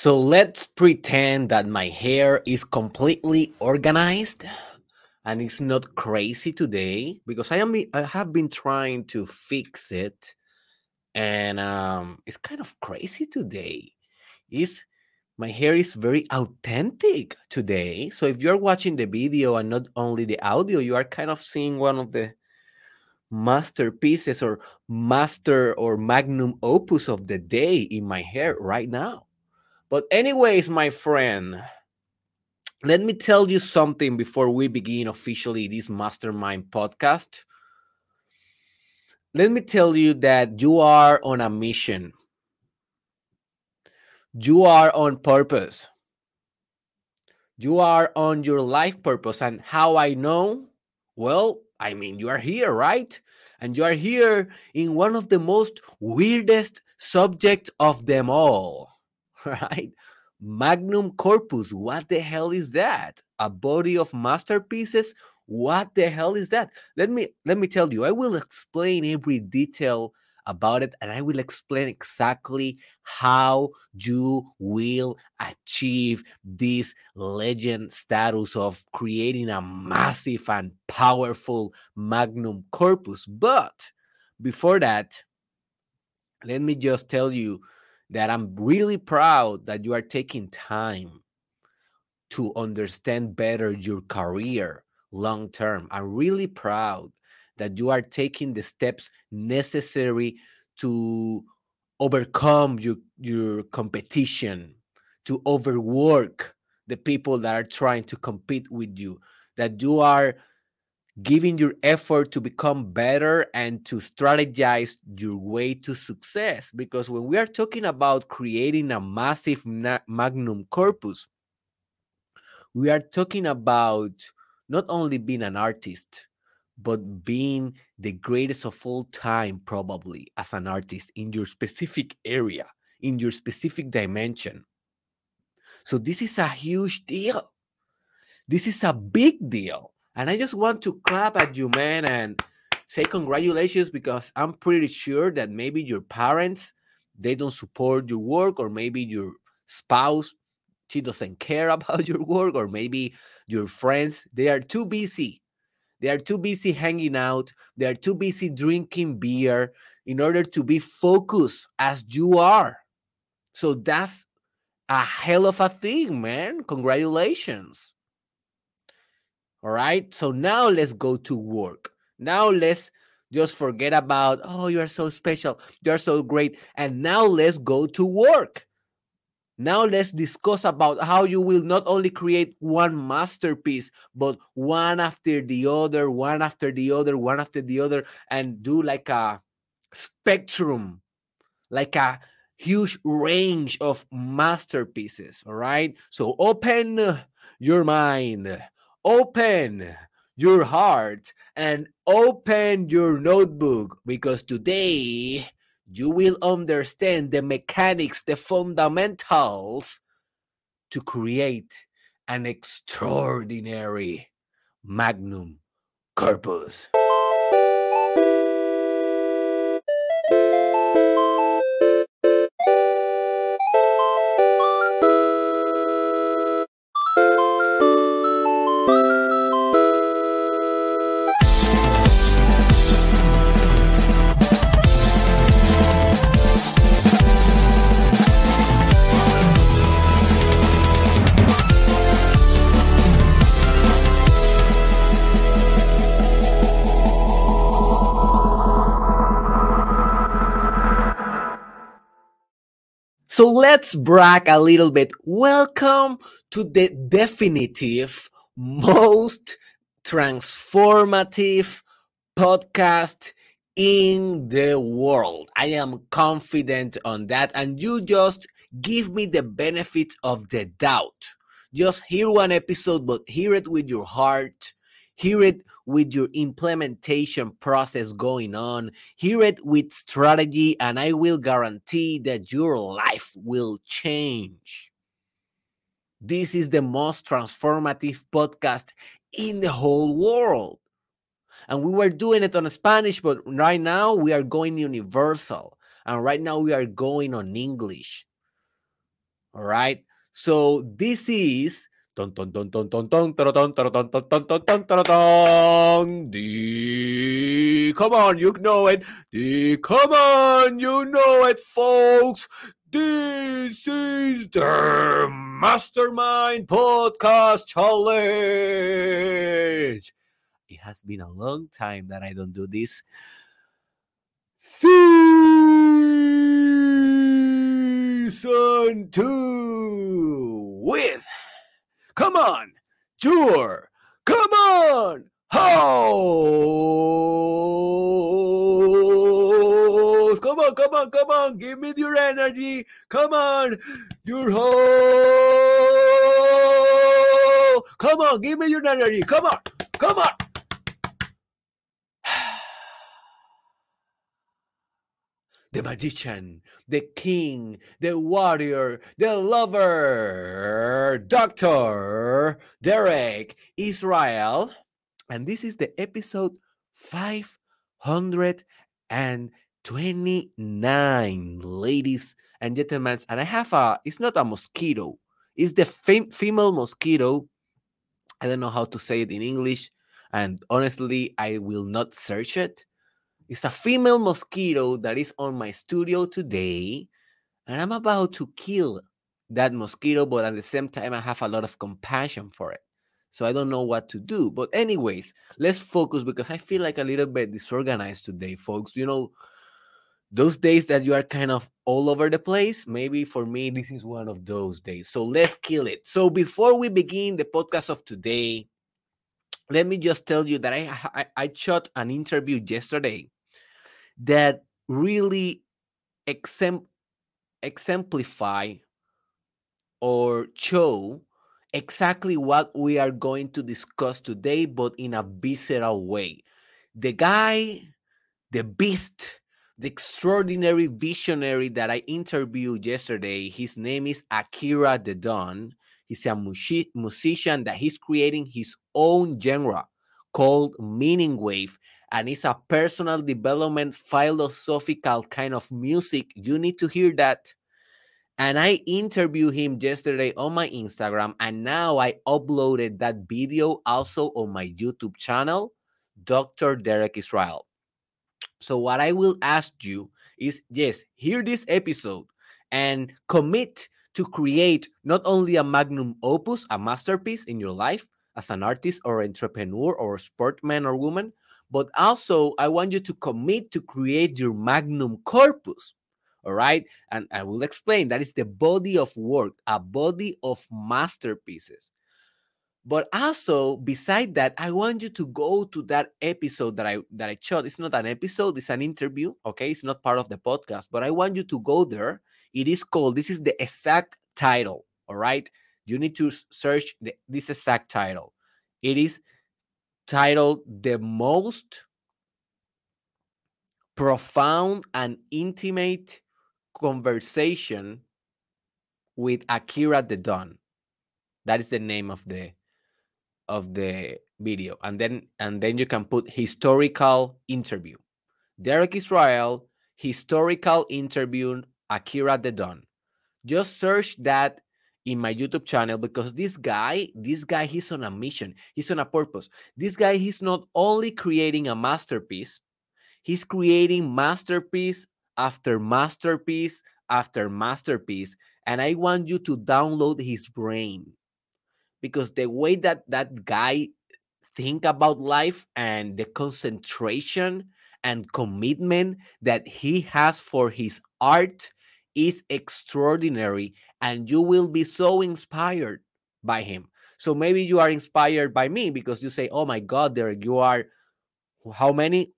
So let's pretend that my hair is completely organized and it's not crazy today because I am I have been trying to fix it and um it's kind of crazy today. Is my hair is very authentic today. So if you're watching the video and not only the audio, you are kind of seeing one of the masterpieces or master or magnum opus of the day in my hair right now. But, anyways, my friend, let me tell you something before we begin officially this mastermind podcast. Let me tell you that you are on a mission. You are on purpose. You are on your life purpose. And how I know? Well, I mean, you are here, right? And you are here in one of the most weirdest subjects of them all right? Magnum corpus, what the hell is that? A body of masterpieces? What the hell is that? Let me let me tell you. I will explain every detail about it and I will explain exactly how you will achieve this legend status of creating a massive and powerful magnum corpus. But before that, let me just tell you that I'm really proud that you are taking time to understand better your career long term. I'm really proud that you are taking the steps necessary to overcome your, your competition, to overwork the people that are trying to compete with you, that you are giving your effort to become better and to strategize your way to success. Because when we are talking about creating a massive magnum corpus, we are talking about not only being an artist, but being the greatest of all time, probably as an artist in your specific area, in your specific dimension. So, this is a huge deal. This is a big deal and I just want to clap at you, man, and say congratulations because I'm pretty sure that maybe your parents they don't support your work, or maybe your spouse she doesn't care about your work, or maybe your friends they are too busy. They are too busy hanging out. They are too busy drinking beer in order to be focused as you are. So that's a hell of a thing, man. Congratulations. All right. So now let's go to work. Now let's just forget about, oh, you are so special. You're so great. And now let's go to work. Now let's discuss about how you will not only create one masterpiece, but one after the other, one after the other, one after the other, and do like a spectrum, like a huge range of masterpieces. All right. So open your mind open your heart and open your notebook because today you will understand the mechanics, the fundamentals to create an extraordinary magnum corpus. So let's brag a little bit. Welcome to the definitive, most transformative podcast in the world. I am confident on that. And you just give me the benefit of the doubt. Just hear one episode, but hear it with your heart hear it with your implementation process going on, hear it with strategy, and I will guarantee that your life will change. This is the most transformative podcast in the whole world. And we were doing it on Spanish, but right now we are going universal. And right now we are going on English. All right. So this is Dun, dun, dun, dun, dun, dun, dun, dun, dun, dun, dun, dun, dun, dun, dun, the, come on, you know it. The, come on, you know it, folks. This is the Mastermind Podcast Challenge. It has been a long time that I don't do this. Season 2 with Come on, tour. Come on, host. Come on, come on, come on. Give me your energy. Come on, your host. Come on, give me your energy. Come on, come on. The magician, the king, the warrior, the lover, Dr. Derek Israel. And this is the episode 529, ladies and gentlemen. And I have a, it's not a mosquito, it's the fem- female mosquito. I don't know how to say it in English. And honestly, I will not search it it's a female mosquito that is on my studio today, and I'm about to kill that mosquito, but at the same time, I have a lot of compassion for it. So I don't know what to do. But, anyways, let's focus because I feel like a little bit disorganized today, folks. You know, those days that you are kind of all over the place, maybe for me, this is one of those days. So let's kill it. So before we begin the podcast of today, let me just tell you that I, I, I shot an interview yesterday that really exempl- exemplify or show exactly what we are going to discuss today, but in a visceral way. The guy, the beast, the extraordinary visionary that I interviewed yesterday, his name is Akira the Don. He's a musician that he's creating his own genre called Meaning Wave and it's a personal development philosophical kind of music. You need to hear that. And I interviewed him yesterday on my Instagram, and now I uploaded that video also on my YouTube channel, Dr. Derek Israel. So, what I will ask you is yes, hear this episode and commit to create not only a magnum opus, a masterpiece in your life as an artist or entrepreneur or sportman or woman, but also I want you to commit to create your magnum corpus. All right. And I will explain that is the body of work, a body of masterpieces. But also, beside that, I want you to go to that episode that I that I shot. It's not an episode, it's an interview. Okay, it's not part of the podcast, but I want you to go there. It is called, this is the exact title. All right. You need to search the, this exact title. It is titled The Most Profound and Intimate Conversation with Akira the Don. That is the name of the of the video. And then and then you can put historical interview. Derek Israel, historical interview Akira the Don. Just search that in my YouTube channel because this guy, this guy, he's on a mission. He's on a purpose. This guy, he's not only creating a masterpiece, he's creating masterpiece after masterpiece after masterpiece. And I want you to download his brain because the way that that guy think about life and the concentration and commitment that he has for his art is extraordinary and you will be so inspired by him. So maybe you are inspired by me because you say, "Oh my god, Derek, you are how many?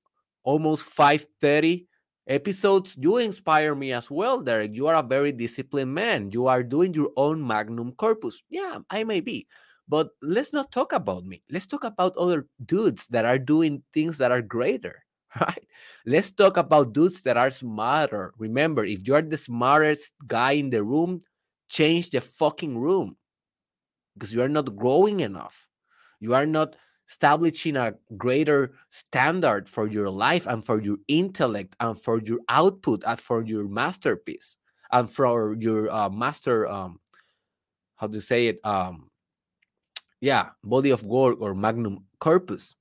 Almost 530 episodes. You inspire me as well, Derek. You are a very disciplined man. You are doing your own magnum corpus. Yeah, I may be. But let's not talk about me. Let's talk about other dudes that are doing things that are greater. right? Let's talk about dudes that are smarter. Remember, if you're the smartest guy in the room, change the fucking room because you are not growing enough. You are not establishing a greater standard for your life and for your intellect and for your output and for your masterpiece. and for your uh, master um how to say it um yeah body of work or magnum corpus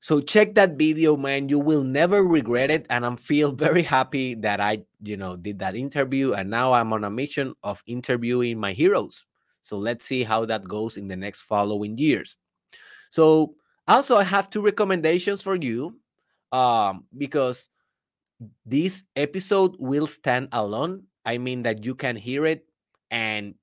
so check that video man. You will never regret it and i'm feel very happy that i you know did that interview and now i'm on a mission of interviewing my heroes. So let's see how that goes in the next following years. So also i have two recommendations for you um because this episode will stand alone. I mean that you can hear it and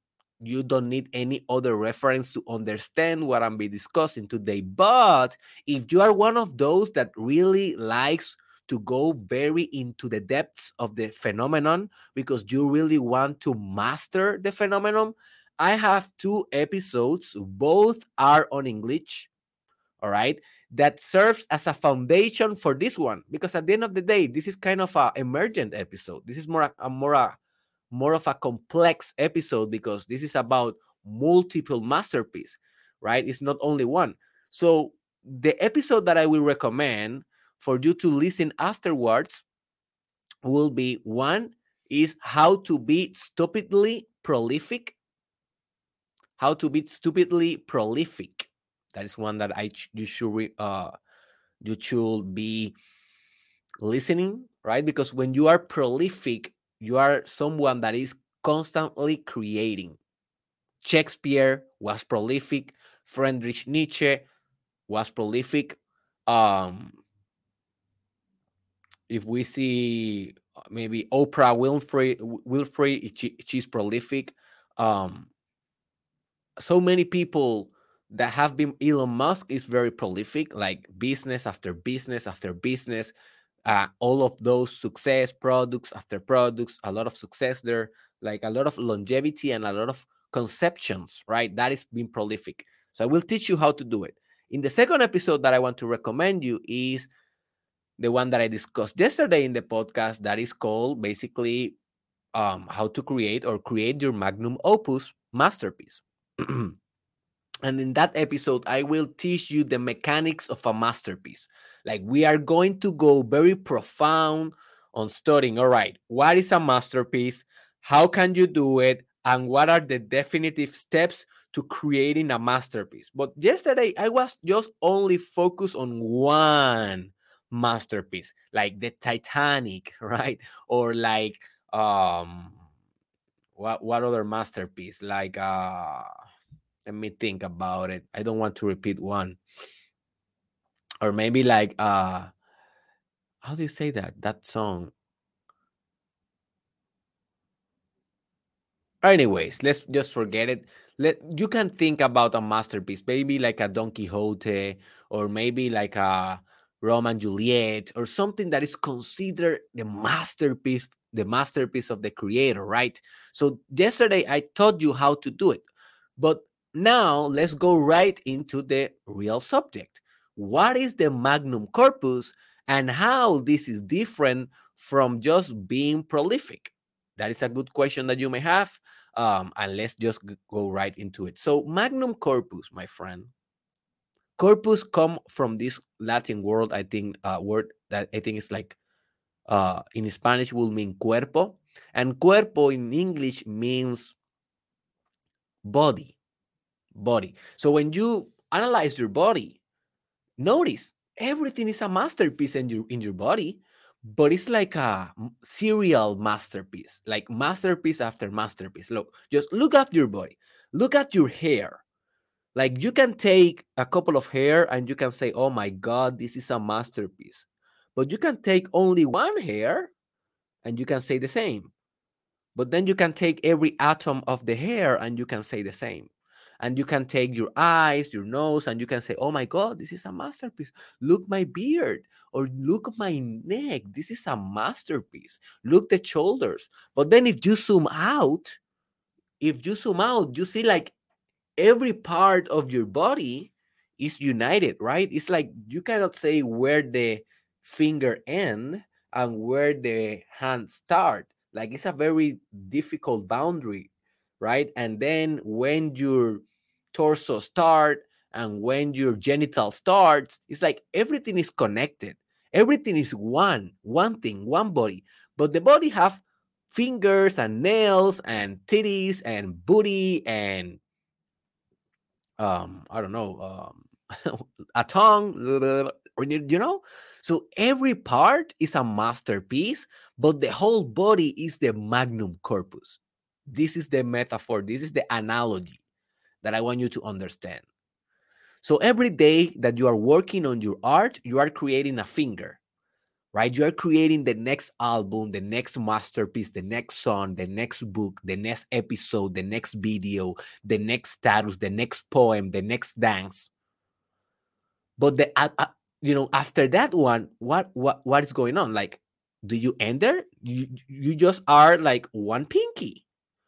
you don't need any other reference to understand what I'm be discussing today. But if you are one of those that really likes to go very into the depths of the phenomenon because you really want to master the phenomenon, I have two episodes. Both are on English. All right. That serves as a foundation for this one because at the end of the day, this is kind of a emergent episode. This is more a, a more a more of a complex episode because this is about multiple masterpiece, right? It's not only one. So the episode that I will recommend for you to listen afterwards will be one is how to be stupidly prolific. How to be stupidly prolific. That is one that I you should uh you should be listening, right? Because when you are prolific, you are someone that is constantly creating. Shakespeare was prolific. Friedrich Nietzsche was prolific. Um, if we see uh, maybe Oprah Winfrey, Winfrey she, she's prolific. Um, so many people that have been Elon Musk is very prolific, like business after business after business uh, all of those success products after products, a lot of success there, like a lot of longevity and a lot of conceptions, right? That is being prolific. So I will teach you how to do it. In the second episode that I want to recommend you is the one that I discussed yesterday in the podcast that is called basically um, how to create or create your magnum opus masterpiece. And in that episode, I will teach you the mechanics of a masterpiece. Like we are going to go very profound on studying. All right, what is a masterpiece? How can you do it? And what are the definitive steps to creating a masterpiece? But yesterday, I was just only focused on one masterpiece, like the Titanic, right? Or like um what what other masterpiece? Like uh let me think about it. I don't want to repeat one. Or maybe like uh how do you say that? That song. Anyways, let's just forget it. Let you can think about a masterpiece, maybe like a Don Quixote, or maybe like a Romeo and Juliet, or something that is considered the masterpiece, the masterpiece of the creator, right? So yesterday I taught you how to do it, but now, let's go right into the real subject. What is the magnum corpus and how this is different from just being prolific? That is a good question that you may have. Um, and let's just go right into it. So, magnum corpus, my friend, corpus come from this Latin word, I think, uh, word that I think is like uh, in Spanish will mean cuerpo, and cuerpo in English means body body. So when you analyze your body, notice everything is a masterpiece in your in your body, but it's like a serial masterpiece, like masterpiece after masterpiece. Look, just look at your body. Look at your hair. Like you can take a couple of hair and you can say, "Oh my god, this is a masterpiece." But you can take only one hair and you can say the same. But then you can take every atom of the hair and you can say the same and you can take your eyes your nose and you can say oh my god this is a masterpiece. Look my beard or look my neck this is a masterpiece. Look the shoulders. But then if you zoom out if you zoom out you see like every part of your body is united right? It's like you cannot say where the finger end and where the hand start. Like it's a very difficult boundary right? And then when your torso start and when your genital starts, it's like everything is connected. Everything is one, one thing, one body. But the body have fingers and nails and titties and booty and um i don't know um a tongue you know so every part is a masterpiece but the whole body is the magnum corpus this is the metaphor this is the analogy that i want you to understand so every day that you are working on your art you are creating a finger right? You are creating the next album, the next masterpiece, the next song, the next book, the next episode, the next video, the next status, the next poem, the next dance. But the uh, uh, you know after that one, what what what is going on? Like, do you end there? You you just are like one pinky.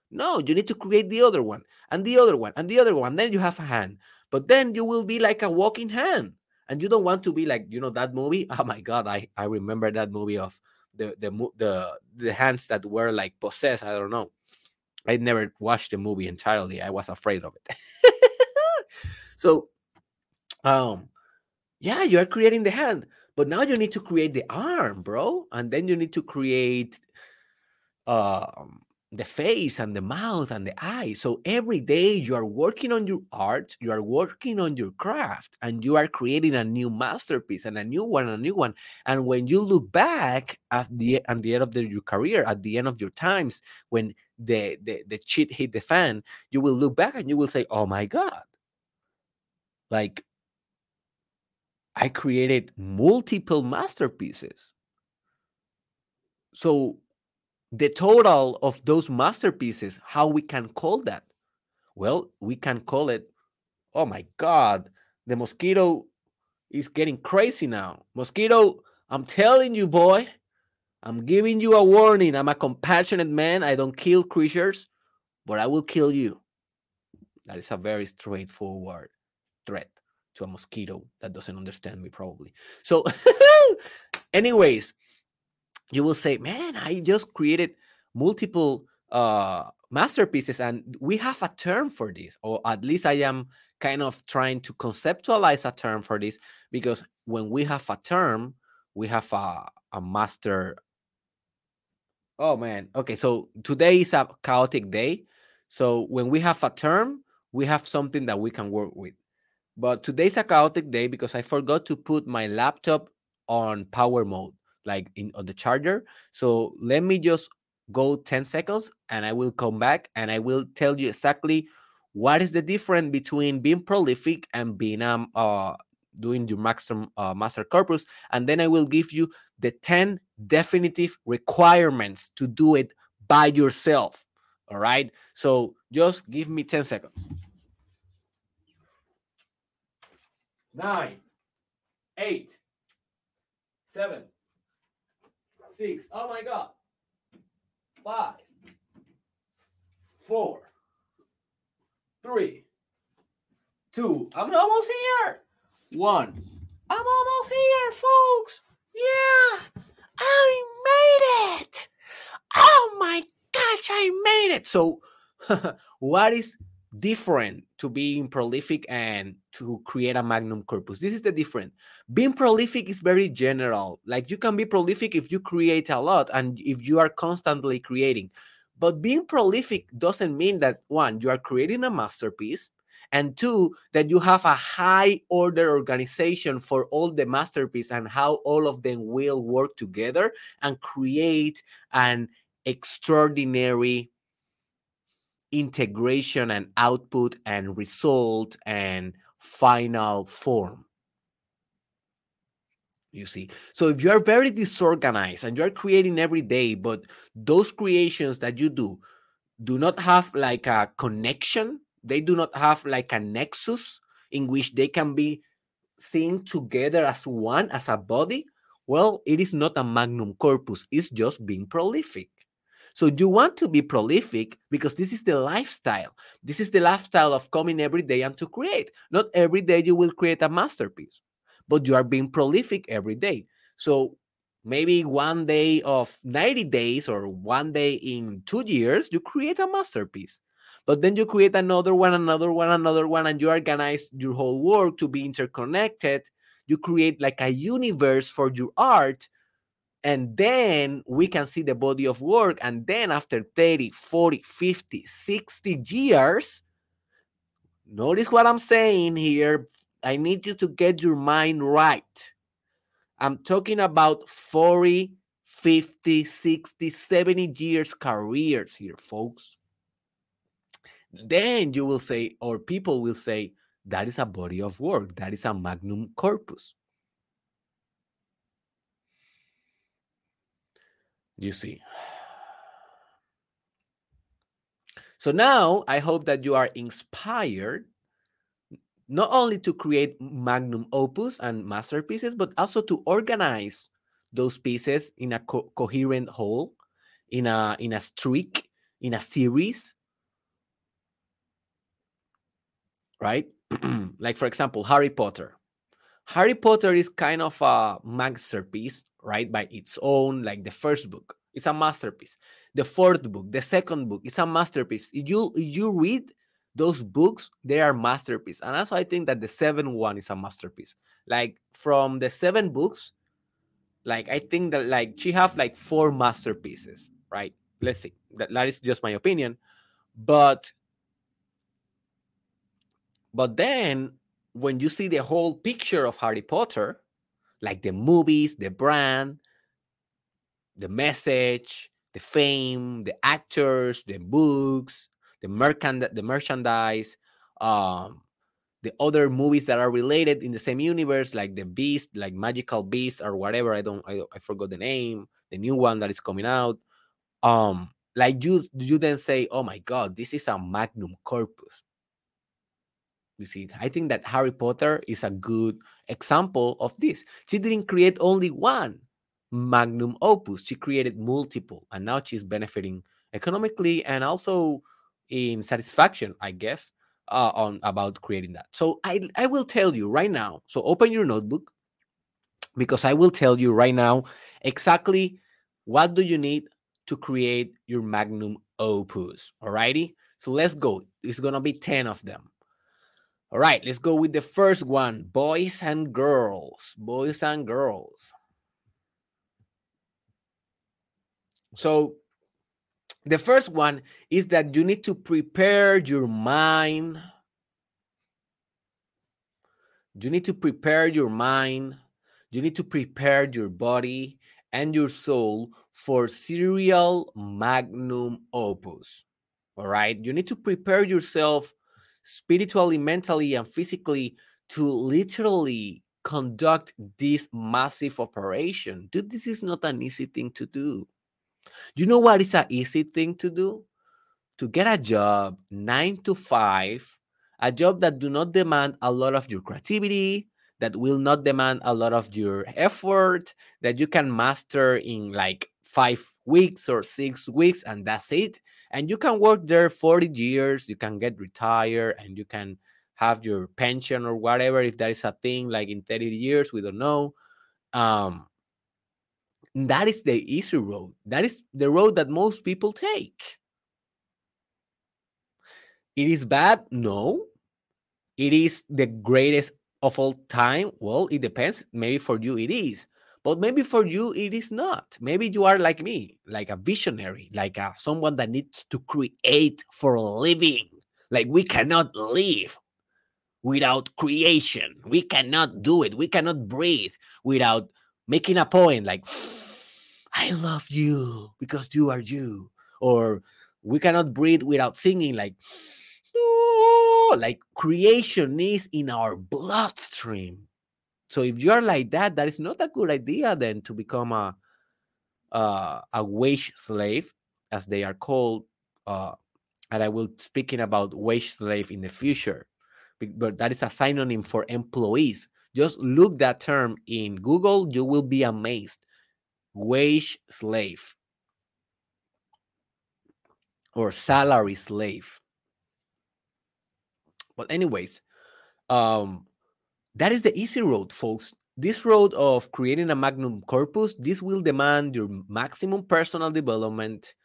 No, you need to create the other one and the other one and the other one. Then you have a hand, but then you will be like a walking hand and you don't want to be like you know that movie oh my god i i remember that movie of the the the the hands that were like possessed i don't know i never watched the movie entirely i was afraid of it so um yeah you're creating the hand but now you need to create the arm bro and then you need to create um the face and the mouth and the eyes. So every day you are working on your art, you are working on your craft, and you are creating a new masterpiece and a new one, a new one. And when you look back at the at the end of the, your career, at the end of your times, when the, the the cheat hit the fan, you will look back and you will say, "Oh my god!" Like I created multiple masterpieces. So the total of those masterpieces, how we can call that? Well, we can call it, oh my God, the mosquito is getting crazy now. Mosquito, I'm telling you, boy, I'm giving you a warning. I'm a compassionate man. I don't kill creatures, but I will kill you. That is a very straightforward threat to a mosquito that doesn't understand me, probably. So, anyways, you will say, man, I just created multiple uh, masterpieces and we have a term for this, or at least I am kind of trying to conceptualize a term for this because when we have a term, we have a, a master. Oh man, okay, so today is a chaotic day. So when we have a term, we have something that we can work with. But today's a chaotic day because I forgot to put my laptop on power mode like in on the charger. So let me just go 10 seconds and I will come back and I will tell you exactly what is the difference between being prolific and being um uh doing your maximum uh, master corpus and then I will give you the 10 definitive requirements to do it by yourself. All right? So just give me 10 seconds. Nine, eight, seven, six. Oh my God. Five, four, three, two. I'm almost here. One. I'm almost here, folks. Yeah, I made it. Oh my gosh, I made it. So, what is different to being prolific and to create a magnum corpus. This is the difference. Being prolific is very general. Like you can be prolific if you create a lot and if you are constantly creating. But being prolific doesn't mean that one, you are creating a masterpiece, and two, that you have a high order organization for all the masterpiece and how all of them will work together and create an extraordinary integration and output and result and final form. You see, so if you are very disorganized and you're creating every day, but those creations that you do do not have like a connection, they do not have like a nexus in which they can be seen together as one, as a body, well, it is not a magnum corpus, it's just being prolific. So you want to be prolific because this is the lifestyle. This is the lifestyle of coming every day and to create. Not every day you will create a masterpiece, but you are being prolific every day. So maybe one day of 90 days or one day in two years, you create a masterpiece. But then you create another one, another one, another one, and you organize your whole work to be interconnected. You create like a universe for your art And then we can see the body of work. And then after 30, 40, 50, 60 years, notice what I'm saying here. I need you to get your mind right. I'm talking about 40, 50, 60, 70 years careers here, folks. Then you will say, or people will say, that is a body of work, that is a magnum corpus. You see. So now I hope that you are inspired not only to create magnum opus and masterpieces, but also to organize those pieces in a co coherent whole, in a in a streak, in a series. Right? like for example, Harry Potter. Harry Potter is kind of a masterpiece, right? By its own, like the first book. It's a masterpiece. The fourth book, the second book, it's a masterpiece. You you read those books, they are masterpiece. And also I think that the seventh one is a masterpiece. Like from the seven books, like I think that like she have like four masterpieces, right? Let's see. That, that is just my opinion. But but then when you see the whole picture of Harry Potter, like the movies, the brand, the message, the fame, the actors, the books, the merchand the merchandise, um, the other movies that are related in the same universe, like the Beast, like Magical Beast or whatever. I don't, I, I forgot the name. The new one that is coming out. Um, like you, you then say, "Oh my God, this is a magnum corpus." You see, I think that Harry Potter is a good example of this. She didn't create only one magnum opus; she created multiple, and now she's benefiting economically and also in satisfaction, I guess, uh, on about creating that. So I I will tell you right now. So open your notebook because I will tell you right now exactly what do you need to create your magnum opus. Alrighty. So let's go. It's gonna be 10 of them. All right, let's go with the first one boys and girls. Boys and girls. So the first one is that you need to prepare your mind. You need to prepare your mind. You need to prepare your body and your soul for serial magnum opus. All right. You need to prepare yourself spiritually, mentally, and physically to literally conduct this massive operation. Dude, this is not an easy thing to do. You know what is an easy thing to do? To get a job nine to five, a job that do not demand a lot of your creativity, that will not demand a lot of your effort, that you can master in like five weeks or six weeks, and that's it. And you can work there 40 years, you can get retired, and you can have your pension or whatever, if that is a thing, like in 30 years, we don't know. Um, that is the easy road. That is the road that most people take. It is bad? No. It is the greatest of all time? Well, it depends. Maybe for you it is. But maybe for you it is not. Maybe you are like me, like a visionary, like a, someone that needs to create for a living. Like we cannot live without creation. We cannot do it. We cannot breathe without making a point like I love you because you are you. Or we cannot breathe without singing like, no, like creation is in our bloodstream. So if you are like that, that is not a good idea then to become a uh, a wage slave, as they are called. Uh, and I will speaking about wage slave in the future, but that is a synonym for employees. Just look that term in Google, you will be amazed wage slave or salary slave. But anyways, um that is the easy road, folks. This road of creating a magnum corpus, this will demand your maximum personal development.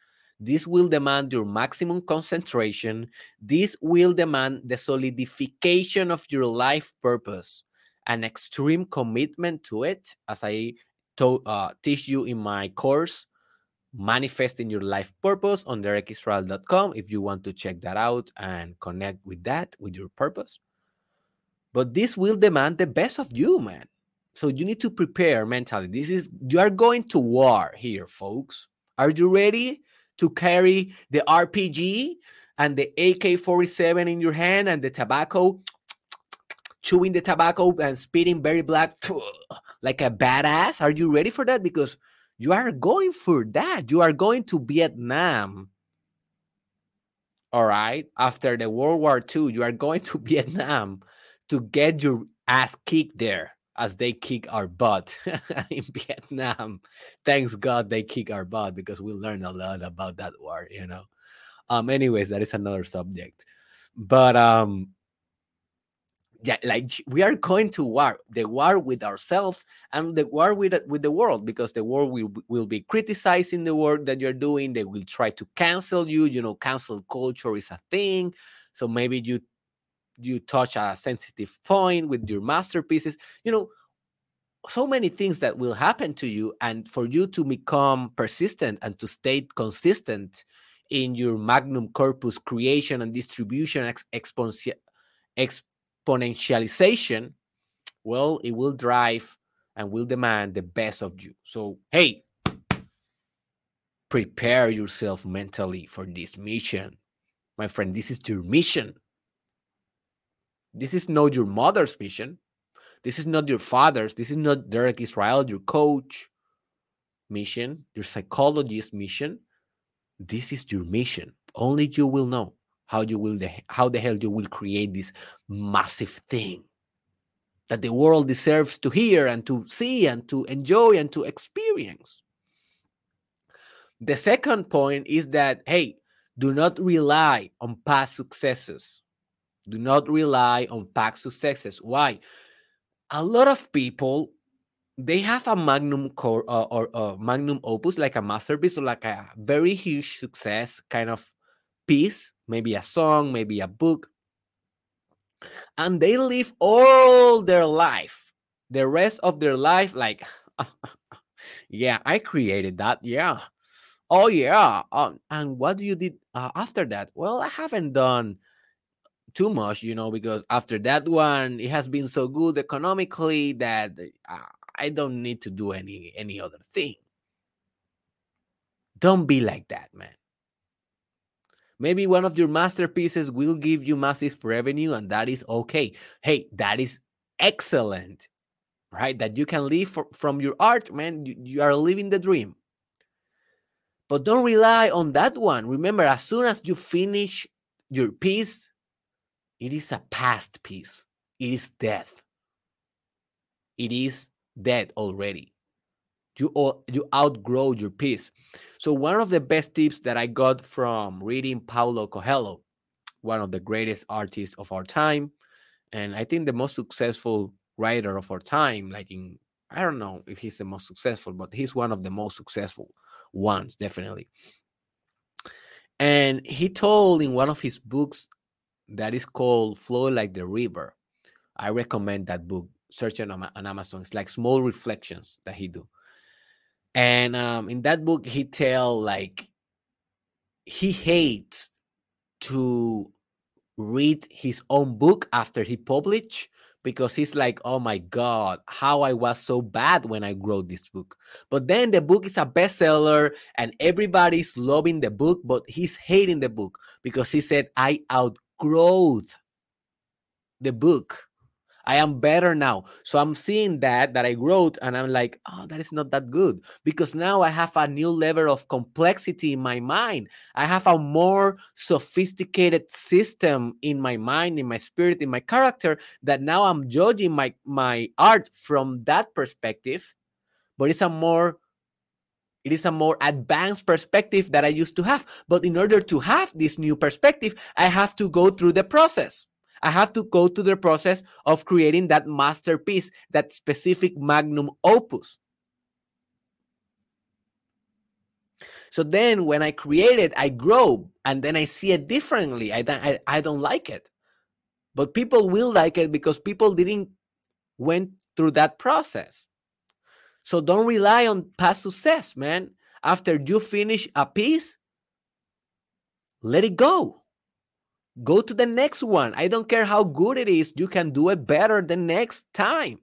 This will demand your maximum concentration. This will demand the solidification of your life purpose, an extreme commitment to it, as I to, uh, teach you in my course, Manifesting Your Life Purpose on derekisrael.com if you want to check that out and connect with that, with your purpose. But this will demand the best of you, man. So you need to prepare mentally. This is, you are going to war here, folks. Are you ready to carry the RPG and the AK 47 in your hand and the tobacco, chewing the tobacco and spitting very black like a badass? Are you ready for that? Because you are going for that. You are going to Vietnam. All right. After the World War II, you are going to Vietnam to get your ass kicked there as they kick our butt in Vietnam. Thanks God they kick our butt because we learned a lot about that war, you know. Um, anyways, that is another subject. But um yeah, like we are going to war, the war with ourselves and the war with with the world, because the world will will be criticizing the work that you're doing. They will try to cancel you. You know, cancel culture is a thing. So maybe you you touch a sensitive point with your masterpieces you know so many things that will happen to you and for you to become persistent and to stay consistent in your magnum corpus creation and distribution ex- exponentialization well it will drive and will demand the best of you. So hey prepare yourself mentally for this mission. My friend this is your mission this is not your mother's mission. This is not your father's. This is not Derek Israel, your coach mission, your psychologist mission. This is your mission. Only you will know how you will the, how the hell you will create this massive thing that the world deserves to hear and to see and to enjoy and to experience. The second point is that hey, do not rely on past successes do not rely on past successes. Why? A lot of people they have a magnum core uh, or uh, magnum opus, like a masterpiece, or like a very huge success kind of piece, maybe a song, maybe a book, and they live all their life, the rest of their life, like, yeah, I created that, yeah. Oh yeah, um, and what do you did uh, after that? Well, I haven't done too much, you know, because after that one, it has been so good economically that uh, I don't need to do any any other thing. Don't be like that, man. Maybe one of your masterpieces will give you massive revenue, and that is okay. Hey, that is excellent, right? That you can live for, from your art, man. You, you are living the dream. But don't rely on that one. Remember, as soon as you finish your piece, it is a past piece. It is death. It is dead already. You you outgrow your piece. So one of the best tips that I got from reading Paulo Coelho, one of the greatest artists of our time, and I think the most successful writer of our time. Like in, I don't know if he's the most successful, but he's one of the most successful ones, definitely. And he told in one of his books that is called Flow Like the River. I recommend that book. Search it on, on Amazon. It's like small reflections that he do. And um, in that book, he tell like he hates to read his own book after he published because he's like, oh my God, how I was so bad when I wrote this book. But then the book is a bestseller and everybody's loving the book, but he's hating the book because he said, I out growth the book. I am better now. So i'm seeing that that i wrote and i'm like oh that is not that good. Because now i have a new level of complexity in my mind. I have a more sophisticated system in my mind in my spirit in my character that now i'm judging my my art from that perspective but it's a more it is a more advanced perspective that I used to have. But in order to have this new perspective, I have to go through the process. I have to go through the process of creating that masterpiece, that specific magnum opus. So then when I create it, I grow and then I see it differently. I, I, I don't like it. But people will like it because people didn't went through that process. So don't rely on past success, man. After you finish a piece, let it go. Go to the next one. I don't care how good it is, you can do it better the next time.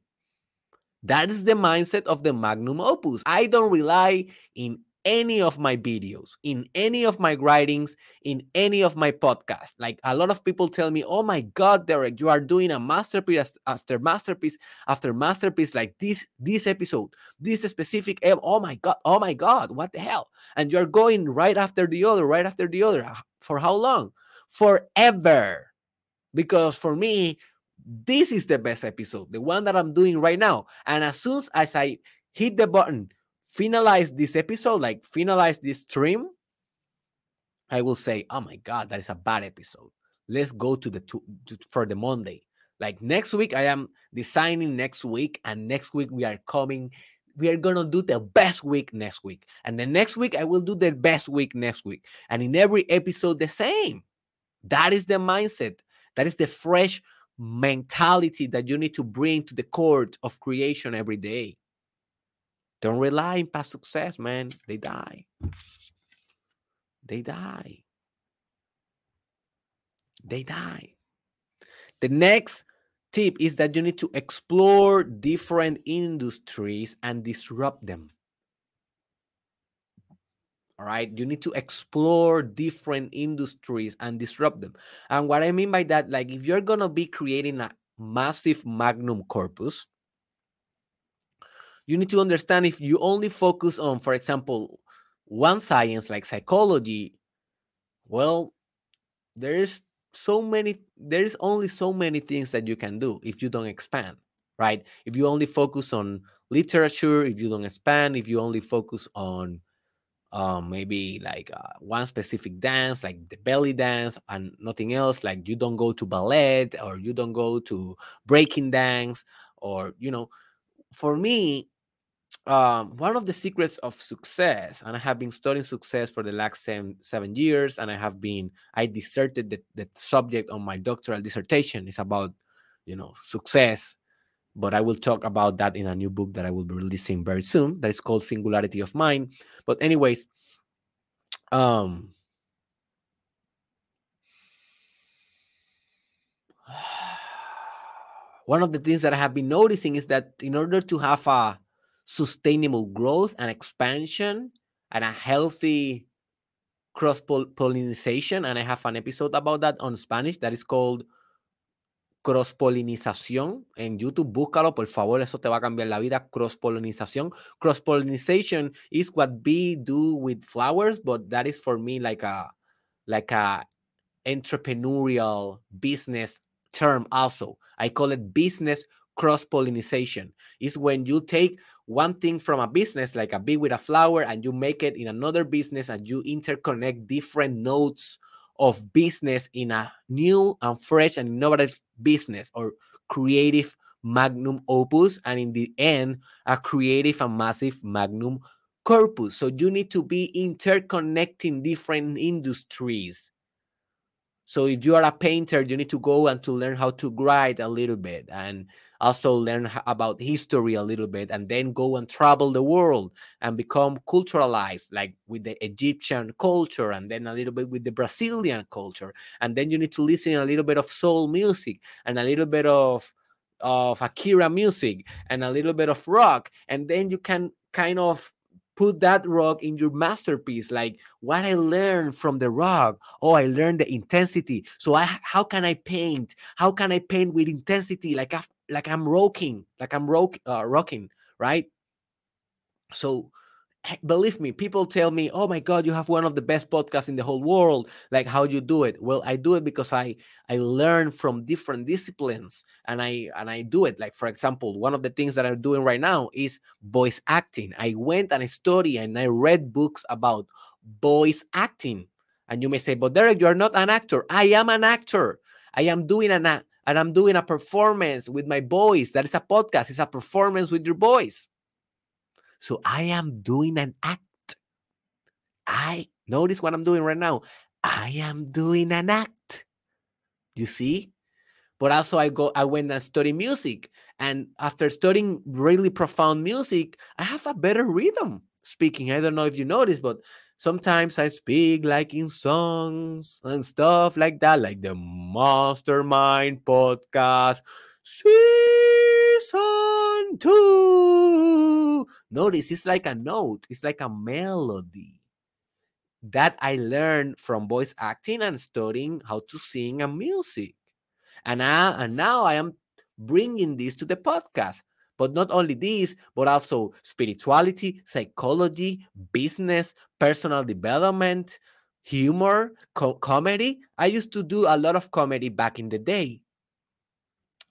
That is the mindset of the magnum opus. I don't rely in any of my videos, in any of my writings, in any of my podcasts. Like a lot of people tell me, oh my God, Derek, you are doing a masterpiece after masterpiece after masterpiece like this, this episode, this specific, oh my God, oh my God, what the hell? And you're going right after the other, right after the other. For how long? Forever. Because for me, this is the best episode, the one that I'm doing right now. And as soon as I hit the button, finalize this episode, like finalize this stream, I will say, oh my God, that is a bad episode. Let's go to the two to, for the Monday. Like next week, I am designing next week, and next week we are coming. We are gonna do the best week next week, and the next week I will do the best week next week, and in every episode the same. That is the mindset. That is the fresh mentality that you need to bring to the court of creation every day. Don't rely on past success, man. They die. They die. They die. The next tip is that you need to explore different industries and disrupt them. All right. You need to explore different industries and disrupt them. And what I mean by that, like if you're going to be creating a massive magnum corpus, you need to understand if you only focus on, for example, one science like psychology, well, there's so many, there's only so many things that you can do if you don't expand, right? If you only focus on literature, if you don't expand, if you only focus on um, maybe like uh, one specific dance, like the belly dance, and nothing else. Like you don't go to ballet or you don't go to breaking dance, or you know, for me, um, one of the secrets of success, and I have been studying success for the last seven, seven years, and I have been, I deserted the, the subject on my doctoral dissertation is about, you know, success. But I will talk about that in a new book that I will be releasing very soon. That is called Singularity of Mind. But anyways, um, one of the things that I have been noticing is that in order to have a sustainable growth and expansion and a healthy cross pollination. And I have an episode about that on Spanish that is called cross pollinización en YouTube. Búscalo, por favor, eso te va a cambiar la vida. Cross pollinización. Cross pollinization is what bees do with flowers, but that is for me like a like a entrepreneurial business term also. I call it business cross pollination. Is when you take one thing from a business, like a bee with a flower, and you make it in another business and you interconnect different nodes of business in a new and fresh and innovative business or creative magnum opus, and in the end, a creative and massive magnum corpus. So you need to be interconnecting different industries so if you are a painter, you need to go and to learn how to write a little bit and also learn about history a little bit and then go and travel the world and become culturalized like with the Egyptian culture and then a little bit with the Brazilian culture. And then you need to listen a little bit of soul music and a little bit of of Akira music and a little bit of rock and then you can kind of put that rock in your masterpiece like what i learned from the rock. Oh i learned the intensity. So i how can i paint? How can i paint with intensity? Like I, like i'm rocking like i'm rock, uh, rocking right? So believe me people tell me oh my god you have one of the best podcasts in the whole world. Like how do you do it? Well i do it because i i learn from different disciplines and i and i do it. Like for example one of the things that i'm doing right now is voice acting. I went and i studied and i read books about voice acting. And you may say but derek you're not an actor. I am an actor. I am doing an and i'm doing a performance with my voice. That is a podcast. It's a performance with your voice so I am doing an act. I notice what I'm doing right now. I am doing an act. You see? but also I go I went and studied music. And after studying really profound music, I have a better rhythm speaking. I don't know if you noticed, but sometimes I speak like in songs and stuff like that, like the Mastermind podcast two. Notice it's like a note, it's like a melody that I learned from voice acting and studying how to sing and music. And, I, and now I am bringing this to the podcast. But not only this, but also spirituality, psychology, business, personal development, humor, co- comedy. I used to do a lot of comedy back in the day.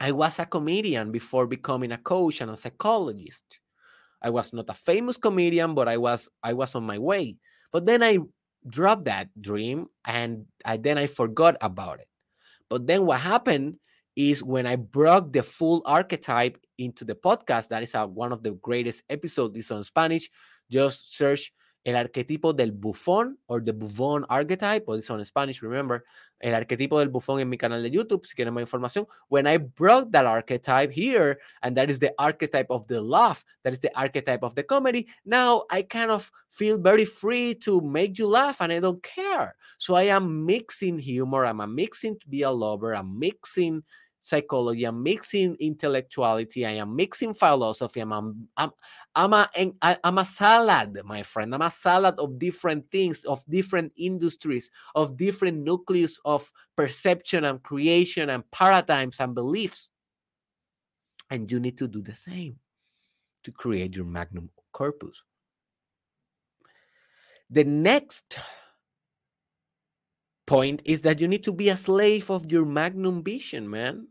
I was a comedian before becoming a coach and a psychologist. I was not a famous comedian, but I was I was on my way. But then I dropped that dream and I, then I forgot about it. But then what happened is when I brought the full archetype into the podcast, that is a, one of the greatest episodes, is on Spanish. Just search el arquetipo del bufón or the bufón archetype, or it's on Spanish, remember, el arquetipo del bufón en mi canal de YouTube, si quieren más información. When I brought that archetype here, and that is the archetype of the laugh, that is the archetype of the comedy, now I kind of feel very free to make you laugh and I don't care. So I am mixing humor, I'm mixing to be a lover, I'm mixing psychology. I'm mixing intellectuality. I am mixing philosophy. I'm, I'm, I'm, a, I'm a salad, my friend. I'm a salad of different things, of different industries, of different nucleus of perception and creation and paradigms and beliefs. And you need to do the same to create your magnum corpus. The next point is that you need to be a slave of your magnum vision, man.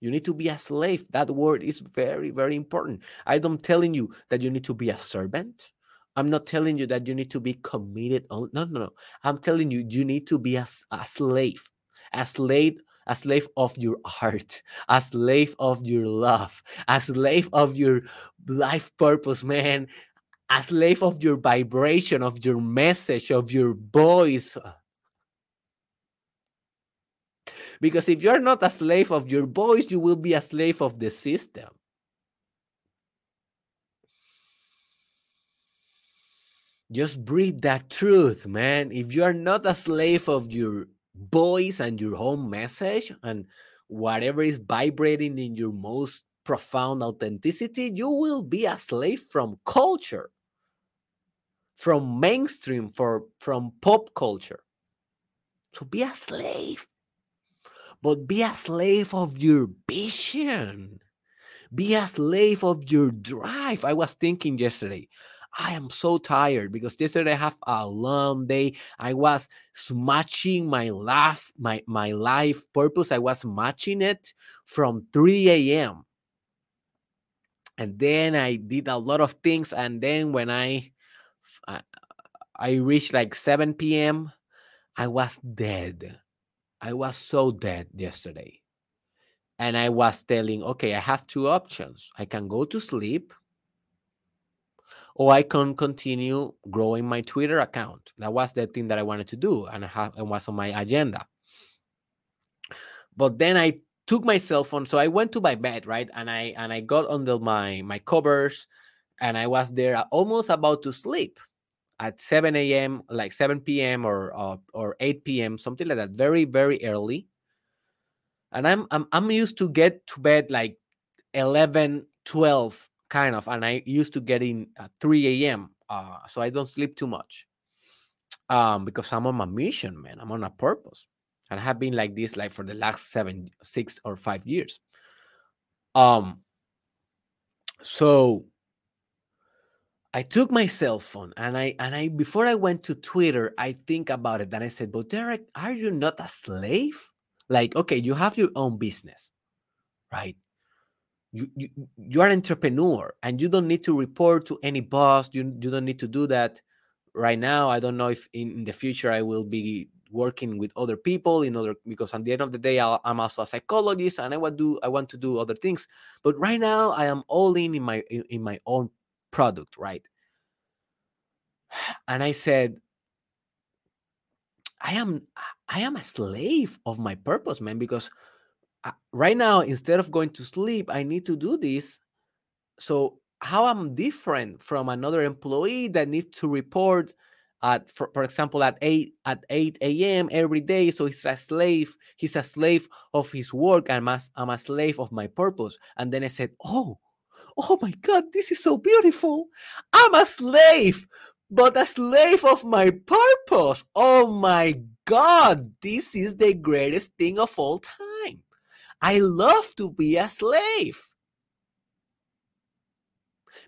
You need to be a slave. That word is very, very important. I am not telling you that you need to be a servant. I'm not telling you that you need to be committed. No, no, no. I'm telling you, you need to be a, a slave, a slave, a slave of your art, a slave of your love, a slave of your life purpose, man a slave of your vibration, of your message, of your voice. Because if you're not a slave of your voice, you will be a slave of the system. Just breathe that truth, man. If you are not a slave of your voice and your home message and whatever is vibrating in your most profound authenticity, you will be a slave from culture from mainstream for from pop culture so be a slave but be a slave of your vision be a slave of your drive i was thinking yesterday i am so tired because yesterday i have a long day i was smashing my life my my life purpose i was matching it from 3 a.m and then i did a lot of things and then when i I, I reached like 7 p.m. I was dead. I was so dead yesterday. And I was telling, okay, I have two options. I can go to sleep or I can continue growing my Twitter account. That was the thing that I wanted to do and have and was on my agenda. But then I took my cell phone. So I went to my bed, right? And I and I got under my my covers and I was there uh, almost about to sleep at 7 a.m., like 7 p.m. or uh, or 8 p.m., something like that, very very early. And I'm I'm I'm used to get to bed like 11, 12 kind of, and I used to get in at 3 a.m. Uh, so I don't sleep too much. Um, because I'm on my mission, man. I'm on a purpose, and I have been like this like for the last seven, six or five years. Um, so I took my cell phone and I and I before I went to Twitter, I think about it and I said, "But Derek, are you not a slave? Like, okay, you have your own business, right? You, you you are an entrepreneur and you don't need to report to any boss. You you don't need to do that right now. I don't know if in, in the future I will be working with other people in other because at the end of the day i am also a psychologist and I want to do I want to do other things. But right now I am all in in my in, in my own product, right? And I said, I am I am a slave of my purpose, man, because uh, right now instead of going to sleep, I need to do this. So how I'm different from another employee that needs to report at for, for example at 8 at 8 a.m every day so he's a slave he's a slave of his work and I'm a, I'm a slave of my purpose and then i said oh oh my god this is so beautiful i'm a slave but a slave of my purpose oh my god this is the greatest thing of all time i love to be a slave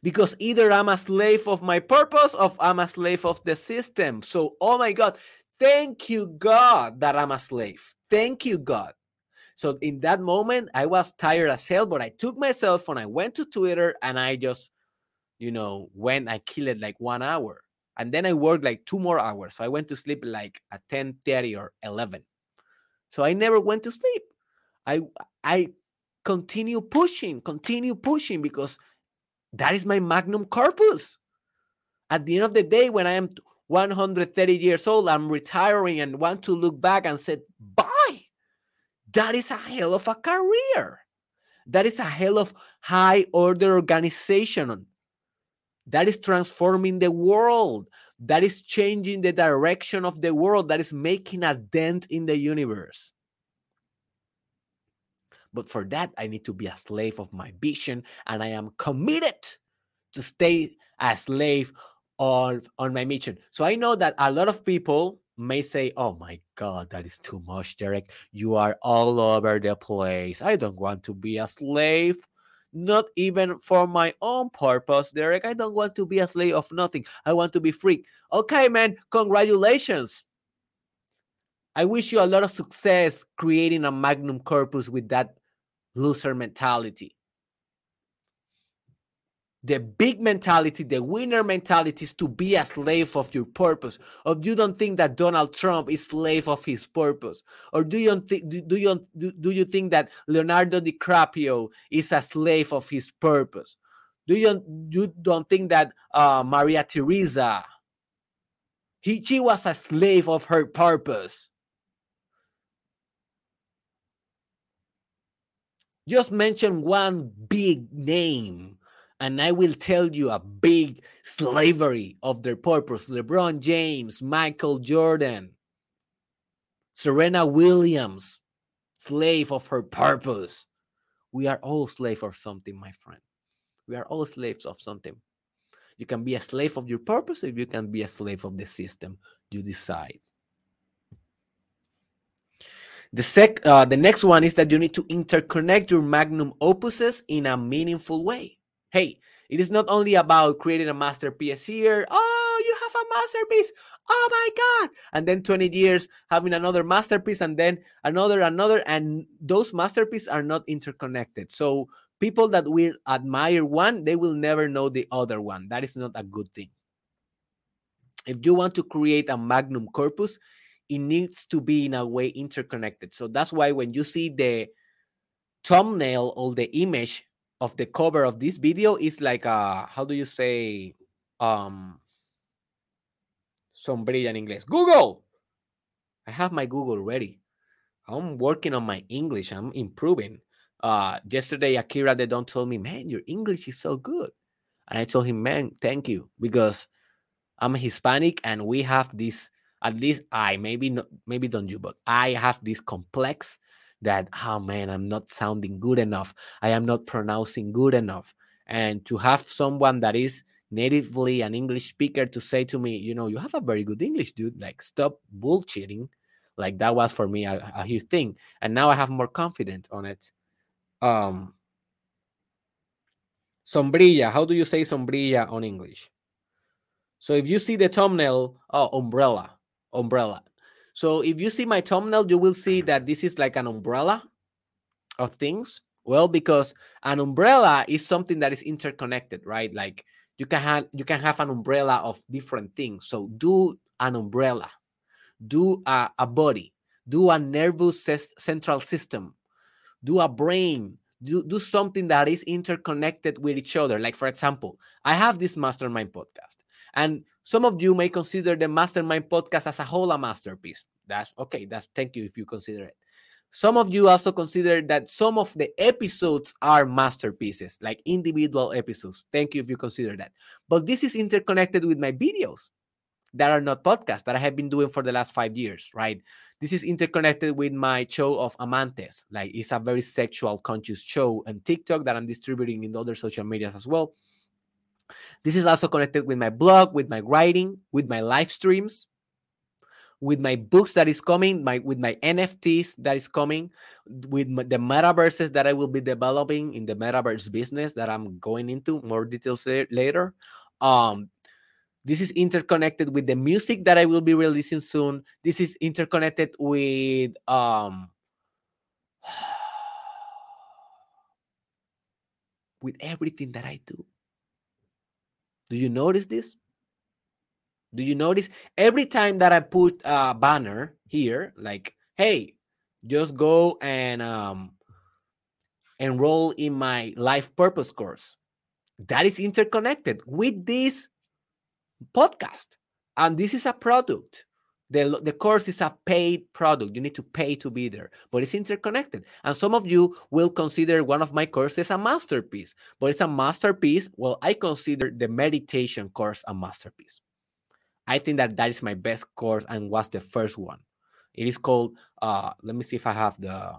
because either I'm a slave of my purpose or I'm a slave of the system. So, oh my God, thank you, God, that I'm a slave. Thank you, God. So, in that moment, I was tired as hell, but I took my cell phone, I went to Twitter, and I just, you know, went, I killed it like one hour. And then I worked like two more hours. So I went to sleep like at 10 30 or 11. So I never went to sleep. I I continue pushing, continue pushing because that is my magnum corpus. At the end of the day, when I am 130 years old, I'm retiring and want to look back and say, bye. That is a hell of a career. That is a hell of high order organization. That is transforming the world. That is changing the direction of the world. That is making a dent in the universe. But for that, I need to be a slave of my vision, and I am committed to stay a slave on, on my mission. So I know that a lot of people may say, Oh my God, that is too much, Derek. You are all over the place. I don't want to be a slave. Not even for my own purpose, Derek. I don't want to be a slave of nothing. I want to be free. Okay, man, congratulations. I wish you a lot of success creating a magnum corpus with that loser mentality. The big mentality, the winner mentality is to be a slave of your purpose. Or you don't think that Donald Trump is slave of his purpose? Or do you think do you do, do you think that Leonardo DiCaprio is a slave of his purpose? Do you you don't think that uh, Maria Theresa he she was a slave of her purpose? Just mention one big name, and I will tell you a big slavery of their purpose. LeBron James, Michael Jordan, Serena Williams, slave of her purpose. We are all slave of something, my friend. We are all slaves of something. You can be a slave of your purpose, or you can be a slave of the system. You decide. The sec, uh, the next one is that you need to interconnect your magnum opuses in a meaningful way. Hey, it is not only about creating a masterpiece here. Oh, you have a masterpiece. Oh my God. And then 20 years having another masterpiece and then another, another. And those masterpieces are not interconnected. So people that will admire one, they will never know the other one. That is not a good thing. If you want to create a magnum corpus, it needs to be in a way interconnected. So that's why when you see the thumbnail or the image of the cover of this video is like a how do you say um sombrilla in English? Google. I have my Google ready. I'm working on my English. I'm improving. Uh yesterday Akira they don't told me, man, your English is so good. And I told him, man, thank you, because I'm Hispanic and we have this at least I maybe not maybe don't you, but I have this complex that oh man, I'm not sounding good enough. I am not pronouncing good enough. And to have someone that is natively an English speaker to say to me, you know, you have a very good English, dude. Like stop bullshitting. Like that was for me a, a huge thing. And now I have more confidence on it. Um sombrilla. How do you say sombrilla on English? So if you see the thumbnail, oh, umbrella umbrella. So if you see my thumbnail, you will see that this is like an umbrella of things. Well, because an umbrella is something that is interconnected, right? Like you can have you can have an umbrella of different things. So do an umbrella, do a, a body, do a nervous central system, do a brain, do, do something that is interconnected with each other. Like, for example, I have this mastermind podcast, and some of you may consider the Mastermind podcast as a whole a masterpiece. That's okay. That's thank you if you consider it. Some of you also consider that some of the episodes are masterpieces, like individual episodes. Thank you if you consider that. But this is interconnected with my videos that are not podcasts that I have been doing for the last five years, right? This is interconnected with my show of Amantes. Like it's a very sexual conscious show and TikTok that I'm distributing in other social medias as well. This is also connected with my blog, with my writing, with my live streams, with my books that is coming, my with my NFTs that is coming, with my, the metaverses that I will be developing in the metaverse business that I'm going into more details later. Um, this is interconnected with the music that I will be releasing soon. This is interconnected with um with everything that I do. Do you notice this? Do you notice every time that I put a banner here, like, hey, just go and um, enroll in my life purpose course? That is interconnected with this podcast. And this is a product. The, the course is a paid product. You need to pay to be there, but it's interconnected. And some of you will consider one of my courses a masterpiece, but it's a masterpiece. Well, I consider the meditation course a masterpiece. I think that that is my best course and was the first one. It is called, uh, let me see if I have the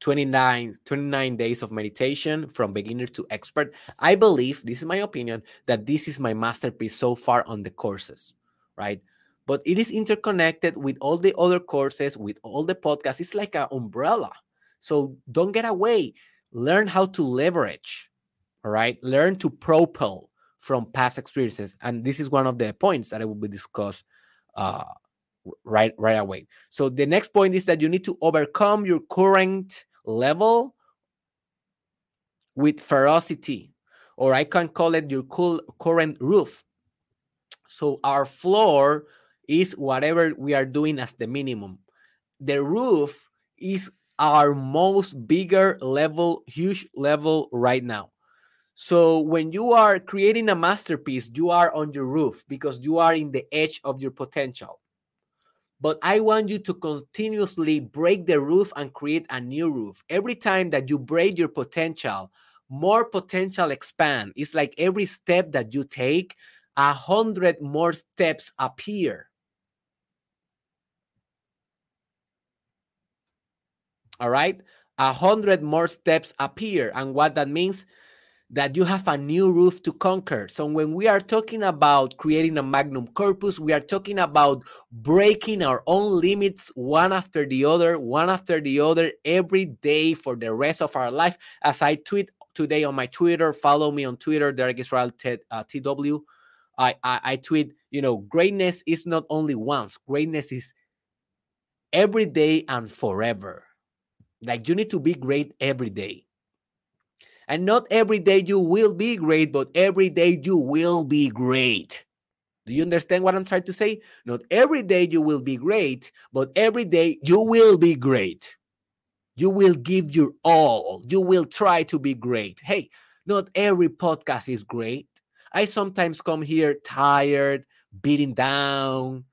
29, 29 days of meditation from beginner to expert. I believe, this is my opinion, that this is my masterpiece so far on the courses, right? But it is interconnected with all the other courses, with all the podcasts. It's like an umbrella. So don't get away. Learn how to leverage, all right? Learn to propel from past experiences. And this is one of the points that I will be discussed uh, right right away. So the next point is that you need to overcome your current level with ferocity, or I can call it your cool current roof. So our floor is whatever we are doing as the minimum. The roof is our most bigger level, huge level right now. So when you are creating a masterpiece, you are on your roof because you are in the edge of your potential. But I want you to continuously break the roof and create a new roof. Every time that you break your potential, more potential expand. It's like every step that you take, a hundred more steps appear. All right, a hundred more steps appear, and what that means that you have a new roof to conquer. So when we are talking about creating a magnum corpus, we are talking about breaking our own limits one after the other, one after the other, every day for the rest of our life. As I tweet today on my Twitter, follow me on Twitter, Derek Israel T- uh, TW. I, I, I tweet, you know, greatness is not only once, greatness is every day and forever. Like you need to be great every day. And not every day you will be great, but every day you will be great. Do you understand what I'm trying to say? Not every day you will be great, but every day you will be great. You will give your all. You will try to be great. Hey, not every podcast is great. I sometimes come here tired, beating down,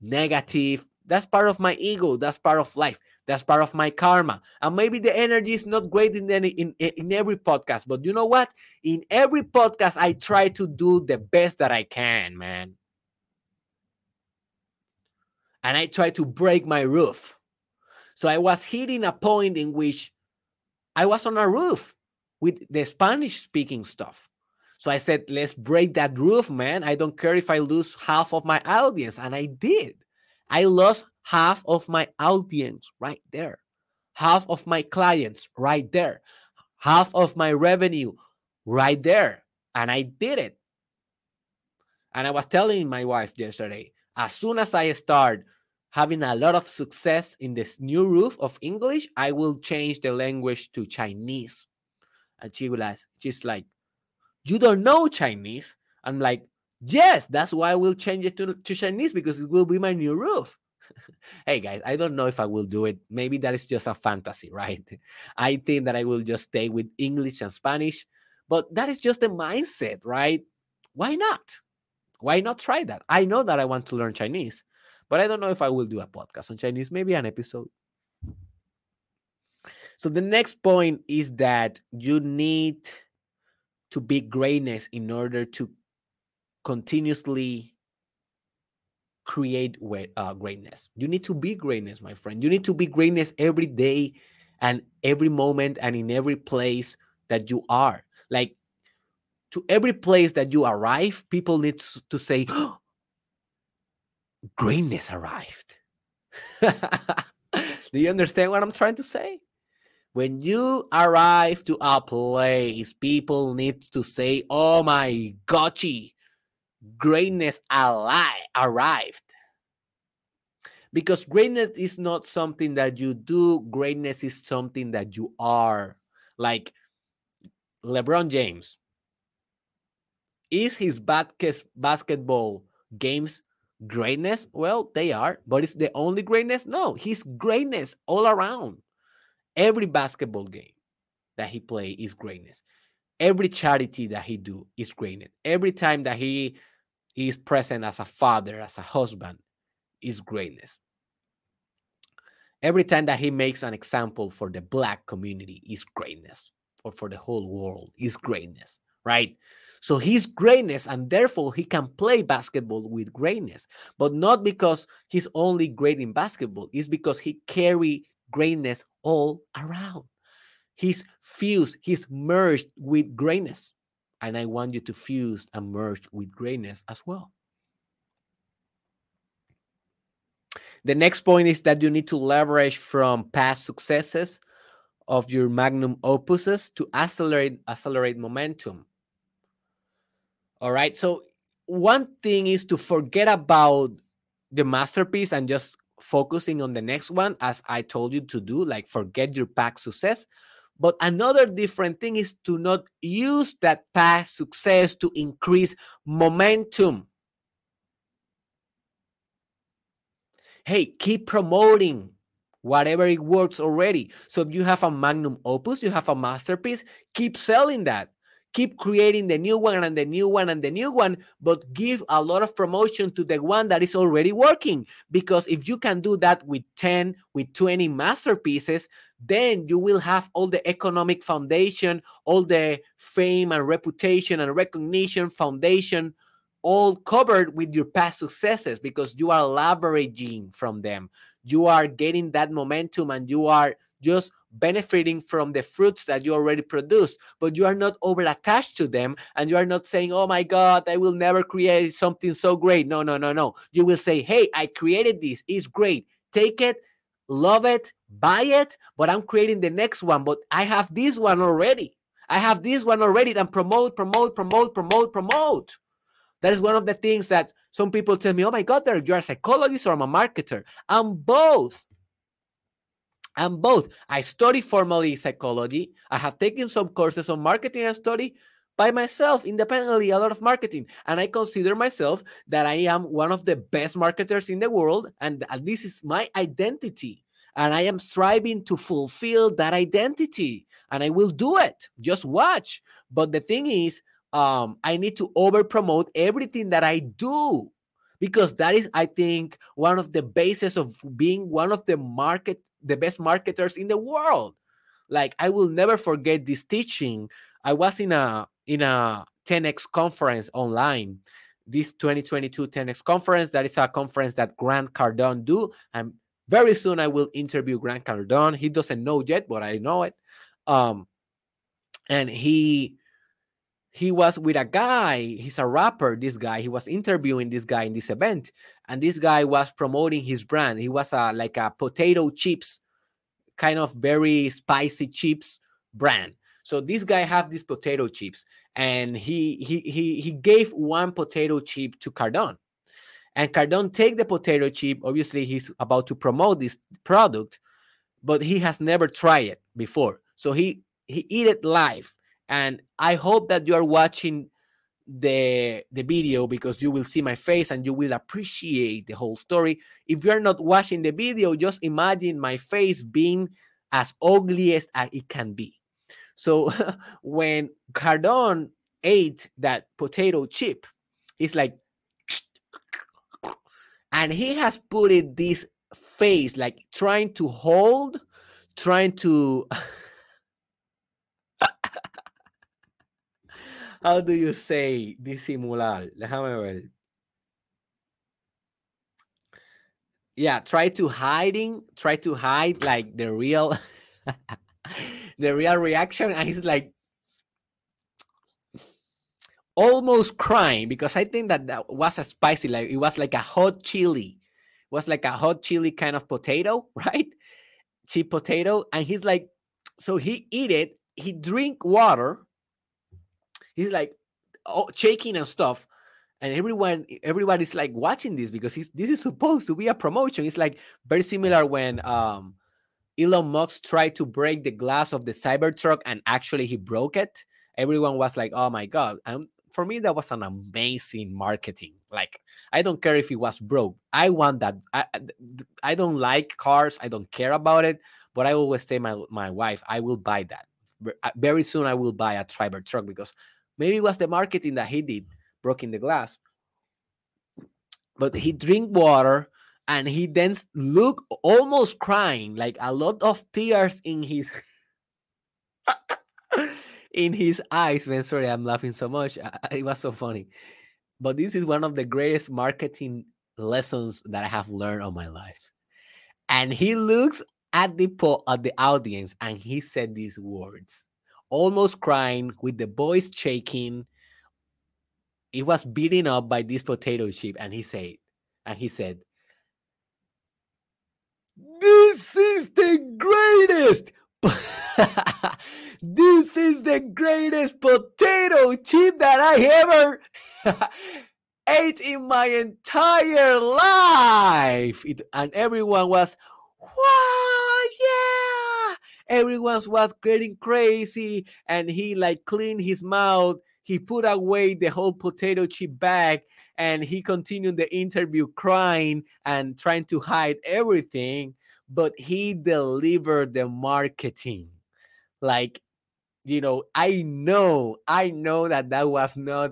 negative. That's part of my ego. That's part of life. That's part of my karma. And maybe the energy is not great in, any, in, in every podcast, but you know what? In every podcast, I try to do the best that I can, man. And I try to break my roof. So I was hitting a point in which I was on a roof with the Spanish speaking stuff. So I said, let's break that roof, man. I don't care if I lose half of my audience. And I did. I lost half of my audience right there, half of my clients right there, half of my revenue right there. And I did it. And I was telling my wife yesterday, as soon as I start having a lot of success in this new roof of English, I will change the language to Chinese. And she was she's like, You don't know Chinese? I'm like, Yes, that's why I will change it to, to Chinese because it will be my new roof. hey guys, I don't know if I will do it. Maybe that is just a fantasy, right? I think that I will just stay with English and Spanish, but that is just a mindset, right? Why not? Why not try that? I know that I want to learn Chinese, But I don't know if I will do a podcast on Chinese, maybe an episode. So the next point is that you need to be greatness in order to continuously create uh, greatness. You need to be greatness, my friend. You need to be greatness every day and every moment and in every place that you are. Like to every place that you arrive, people need to say, greatness arrived. Do you understand what I'm trying to say? When you arrive to a place, people need to say, oh my gotchi, greatness alive, arrived. Because greatness is not something that you do, greatness is something that you are. Like LeBron James. Is his basketball games greatness? Well, they are, but it's the only greatness? No, he's greatness all around. Every basketball game that he play is greatness. Every charity that he do is greatness. Every time that he is present as a father, as a husband, is greatness. Every time that he makes an example for the black community is greatness, or for the whole world is greatness, right? So he's greatness, and therefore he can play basketball with greatness, but not because he's only great in basketball. It's because he carry greatness all around. He's fused, he's merged with greatness. And I want you to fuse and merge with greatness as well. The next point is that you need to leverage from past successes of your magnum opuses to accelerate accelerate momentum. All right. So one thing is to forget about the masterpiece and just focusing on the next one, as I told you to do, like forget your past success. But another different thing is to not use that past success to increase momentum. Hey, keep promoting whatever it works already. So if you have a magnum opus, you have a masterpiece, keep selling that keep creating the new one and the new one and the new one, but give a lot of promotion to the one that is already working. Because if you can do that with 10, with 20 masterpieces, then you will have all the economic foundation, all the fame and reputation and recognition foundation all covered with your past successes because you are leveraging from them. You are getting that momentum and you are just benefiting from the fruits that you already produced, but you are not over attached to them and you are not saying, Oh my God, I will never create something so great. No, no, no, no. You will say, Hey, I created this, it's great. Take it, love it, buy it, but I'm creating the next one, but I have this one already. I have this one already and promote, promote, promote, promote, promote. That is one of the things that some people tell me, oh my God, you're a psychologist or I'm a marketer. I'm both. I'm both. I study formally psychology. I have taken some courses on marketing and study by myself independently a lot of marketing. And I consider myself that I am one of the best marketers in the world. And this is my identity. And I am striving to fulfill that identity. And I will do it. Just watch. But the thing is, um, I need to over promote everything that I do because that is, I think, one of the bases of being one of the market the best marketers in the world. Like I will never forget this teaching. I was in a in a 10x conference online. This 2022 10x conference. That is a conference that Grant Cardone do. And very soon I will interview Grant Cardone. He doesn't know yet, but I know it. Um, and he he was with a guy he's a rapper this guy he was interviewing this guy in this event and this guy was promoting his brand. He was a like a potato chips kind of very spicy chips brand. So this guy have these potato chips and he he he, he gave one potato chip to cardone. And cardone take the potato chip obviously he's about to promote this product but he has never tried it before. So he he eat it live and I hope that you are watching the the video because you will see my face and you will appreciate the whole story. If you are not watching the video, just imagine my face being as ugly as it can be. So when Cardone ate that potato chip, he's like, and he has put it this face like trying to hold trying to how do you say disimular? Déjame ver. Yeah try to hiding try to hide like the real the real reaction and he's like almost crying because i think that that was a spicy like it was like a hot chili. It was like a hot chili kind of potato right? Cheap potato and he's like so he eat it he drink water he's like oh, shaking and stuff. And everyone everybody's like watching this because this is supposed to be a promotion. It's like very similar when um elon musk tried to break the glass of the cybertruck and actually he broke it. Everyone was like oh my god. And for me that was an amazing marketing. Like i don't care if it was broke. I want that. I, I don't like cars. I don't care about it. But i always say my my wife i will buy that. Very soon i will buy a cybertruck because maybe it was the marketing that he did broken the glass. But he drink water and he then look almost crying, like a lot of tears in his in his eyes. Man, sorry, I'm laughing so much. It was so funny. But this is one of the greatest marketing lessons that I have learned on my life. And he looks at the po- at the audience and he said these words, almost crying, with the voice shaking, he was beaten up by this potato chip and he said and he said this is the greatest this is the greatest potato chip that i ever ate in my entire life. It, and everyone was wow everyone was getting crazy and he like cleaned his mouth. He put away the whole potato chip bag and he continued the interview crying and trying to hide everything but he delivered the marketing. Like you know i know i know that that was not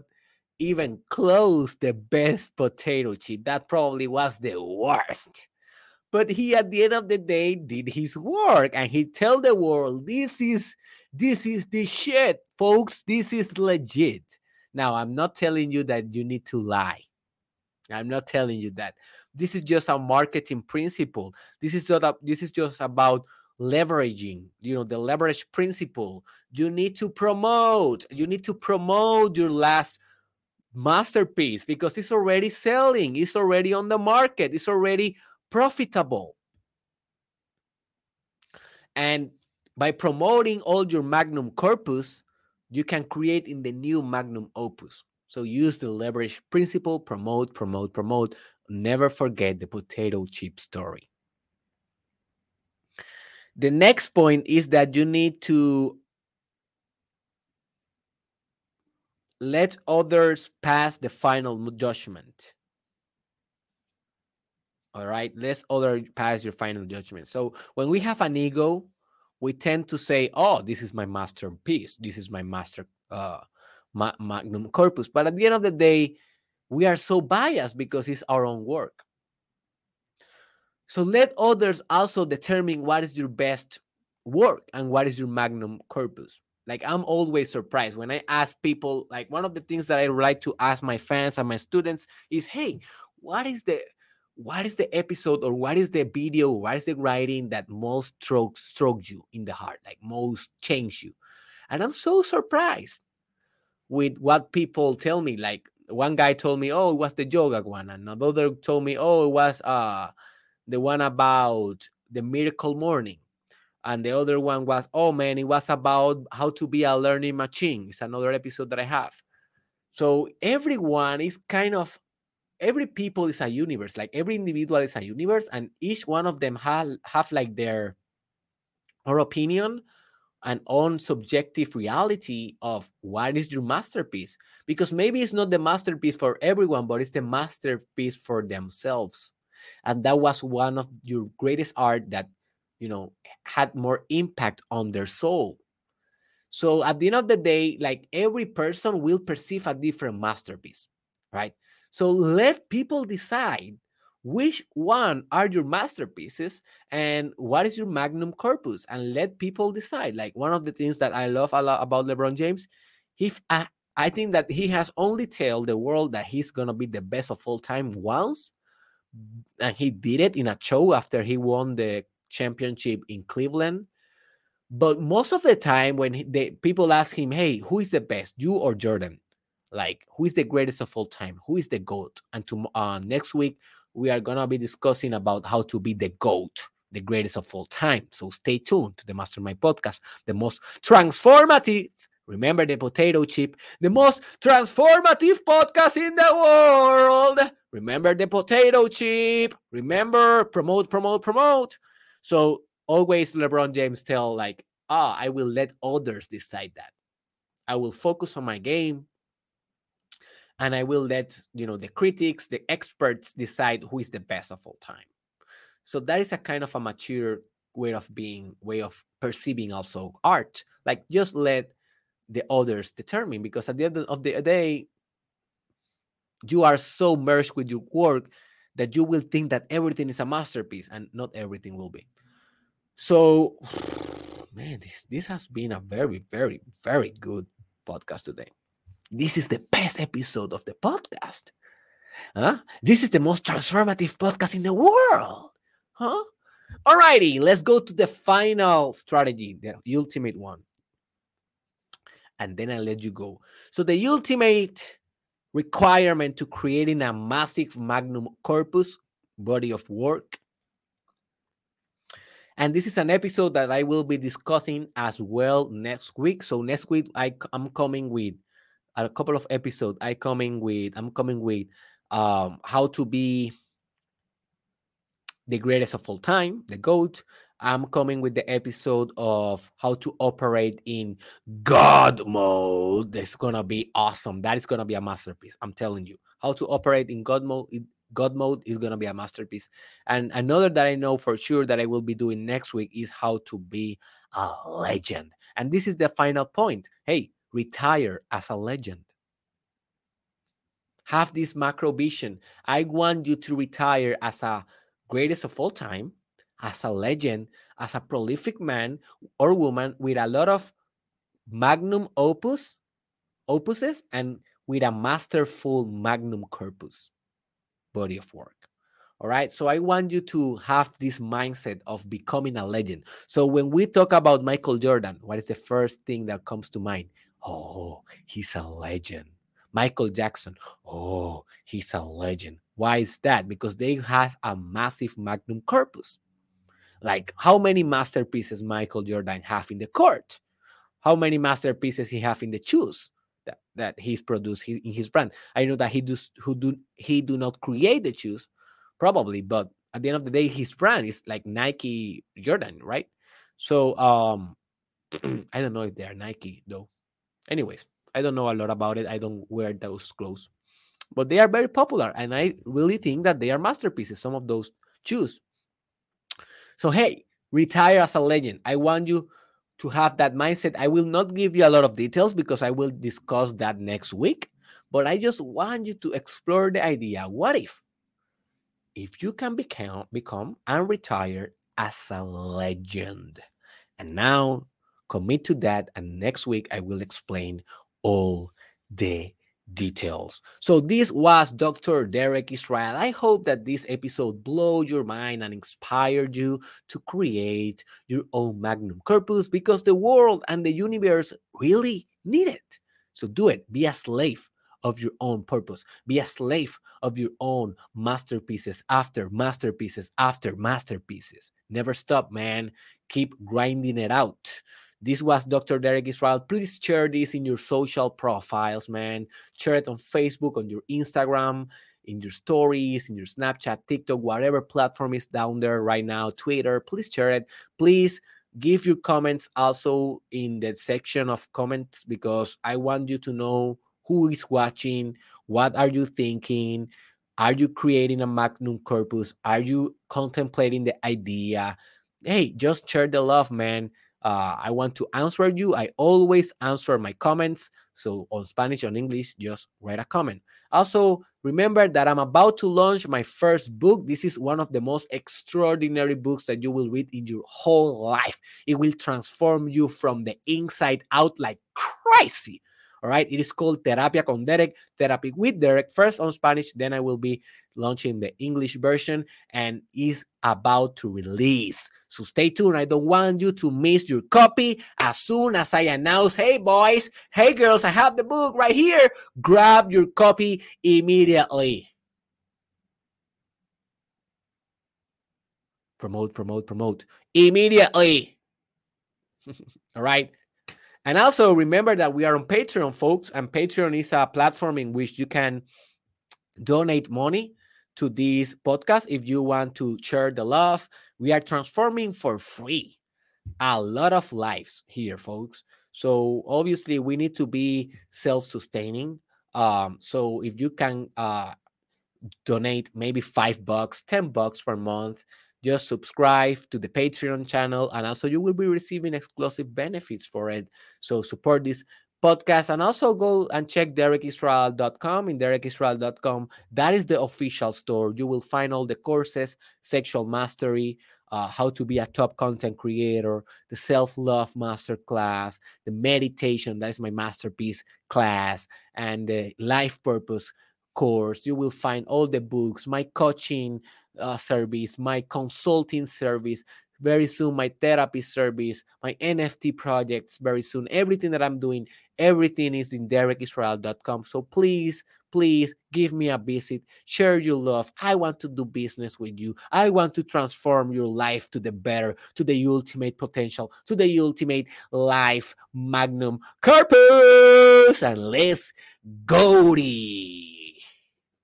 even close the best potato chip. That probably was the worst but he at the end of the day did his work and he tell the world this is this is the shit folks. This is legit. Now i'm not telling you that you need to lie. I'm not telling you that. This is just a marketing principle. This is not a, this is just about leveraging you know the leverage principle. You need to promote you need to promote your last masterpiece because it's already selling it's already on the market it's already profitable. And by promoting all your magnum corpus, you can create in the new magnum opus. So use the leverage principle, promote, promote, promote. Never forget the potato chip story. The next point is that you need to let others pass the final judgment. All right. Let's other pass your final judgment. So when we have an ego, we tend to say, "Oh, this is my masterpiece. This is my master uh, ma- magnum corpus." But at the end of the day, we are so biased because it's our own work. So let others also determine what is your best work and what is your magnum corpus. Like I'm always surprised when I ask people. Like one of the things that I like to ask my fans and my students is, "Hey, what is the what is the episode or what is the video what is the writing that most stroke stroked you in the heart like most changed you? And i'm so surprised with what people tell me like one guy told me oh it was the yoga one and another told me oh it was uh the one about the miracle morning and the other one was oh man it was about how to be a learning machine it's another episode that i have. So everyone is kind of every people is a universe like every individual is a universe and each one of them have have like their or opinion and own subjective reality of what is your masterpiece because maybe it's not the masterpiece for everyone but it's the masterpiece for themselves. And that was one of your greatest art that you know had more impact on their soul. So at the end of the day like every person will perceive a different masterpiece right so let people decide which one are your masterpieces and what is your magnum corpus and let people decide. Like one of the things that i love a lot about lebron james he I, I think that he has only told the world that he's gonna be the best of all time once and he did it in a show after he won the championship in cleveland. But most of the time when he, the people ask him hey who is the best you or jordan like who is the greatest of all time who is the goat and to uh, next week we are gonna be discussing about how to be the GOAT, the greatest of all time. So stay tuned to the Mastermind Podcast, the most transformative. Remember the potato chip, the most transformative podcast in the world. Remember the potato chip. Remember, promote, promote, promote. So always LeBron James tell like, ah, I will let others decide that. I will focus on my game and I will let you know the critics, the experts decide who is the best of all time. So that is a kind of a mature way of being, way of perceiving also art. Like just let the others determine because at the end of the day, you are so merged with your work that you will think that everything is a masterpiece and not everything will be. So, man, this this has been a very, very, very good podcast today. This is the best episode of the podcast. Huh? This is the most transformative podcast in the world. Huh? Alrighty, let's go to the final strategy, the ultimate one. And then I let you go. So the ultimate requirement to creating a massive magnum corpus body of work. And this is an episode that I will be discussing as well next week. So next week I, I'm coming with a couple of episodes i coming with i'm coming with um how to be the greatest of all time the goat. I'm coming with the episode of how to operate in god mode. That's gonna be awesome. That is gonna be a masterpiece i'm telling you. How to operate in god mode god mode is gonna be a masterpiece. And another that i know for sure that i will be doing next week is how to be a legend. And this is the final point. Hey retire as a legend. Have this macro vision. I want you to retire as a greatest of all time, as a legend, as a prolific man or woman with a lot of magnum opus, opuses, and with a masterful magnum corpus body of work. All right. So I want you to have this mindset of becoming a legend. So when we talk about Michael Jordan, what is the first thing that comes to mind? Oh, he's a legend. Michael Jackson. Oh, he's a legend. Why is that? Because they have a massive magnum corpus. Like how many masterpieces Michael Jordan have in the court? How many masterpieces he have in the shoes that, that he's produced in his brand? I know that he does who do he do not create the shoes, probably, but at the end of the day, his brand is like Nike Jordan, right? So um I don't know if they are Nike though. Anyways, I don't know a lot about it. I don't wear those clothes, but they are very popular, and I really think that they are masterpieces. Some of those shoes. So hey, retire as a legend. I want you to have that mindset. I will not give you a lot of details because I will discuss that next week. But I just want you to explore the idea. What if, if you can become become and retire as a legend? And now Commit to that. And next week, I will explain all the details. So this was Dr. Derek Israel. I hope that this episode blowed your mind and inspired you to create your own magnum corpus because the world and the universe really need it. So do it. Be a slave of your own purpose. Be a slave of your own masterpieces after masterpieces after masterpieces. Never stop, man. Keep grinding it out. This was Dr. Derek Israel. Please share this in your social profiles, man. Share it on Facebook, on your Instagram, in your stories, in your Snapchat, TikTok, whatever platform is down there right now, Twitter. Please share it. Please give your comments also in the section of comments because I want you to know who is watching, what are you thinking, are you creating a magnum corpus, are you contemplating the idea? Hey, just share the love, man Uh, I want to answer you. I always answer my comments. So on Spanish, on English, just write a comment. Also, remember that I'm about to launch my first book. This is one of the most extraordinary books that you will read in your whole life. It will transform you from the inside out like crazy. All right. It is called Terapia con Derek, Therapy with Derek, first on Spanish. Then I will be launching the English version and is about to release. So stay tuned. I don't want you to miss your copy as soon as I announce, hey boys, hey girls, I have the book right here. Grab your copy immediately. Promote, promote, promote immediately. All right. And also remember that we are on Patreon, folks, and Patreon is a platform in which you can donate money to this podcast if you want to share the love. We are transforming for free a lot of lives here, folks. So obviously we need to be self-sustaining. Um, so if you can uh, donate maybe five bucks, ten bucks per month, just subscribe to the Patreon channel, and also you will be receiving exclusive benefits for it. So support this podcast and also go and check derekisrael.com in derekisrael.com that is the official store. You will find all the courses sexual mastery uh, how to be a top content creator the self-love master class the meditation that is my masterpiece class and the life purpose course. You will find all the books my coaching uh, service, my consulting service, very soon my therapy service, my NFT projects, very soon. Everything that I'm doing, everything is in derekisrael.com. So please, please give me a visit, share your love. I want to do business with you. I want to transform your life to the better, to the ultimate potential, to the ultimate life magnum corpus. And let's go.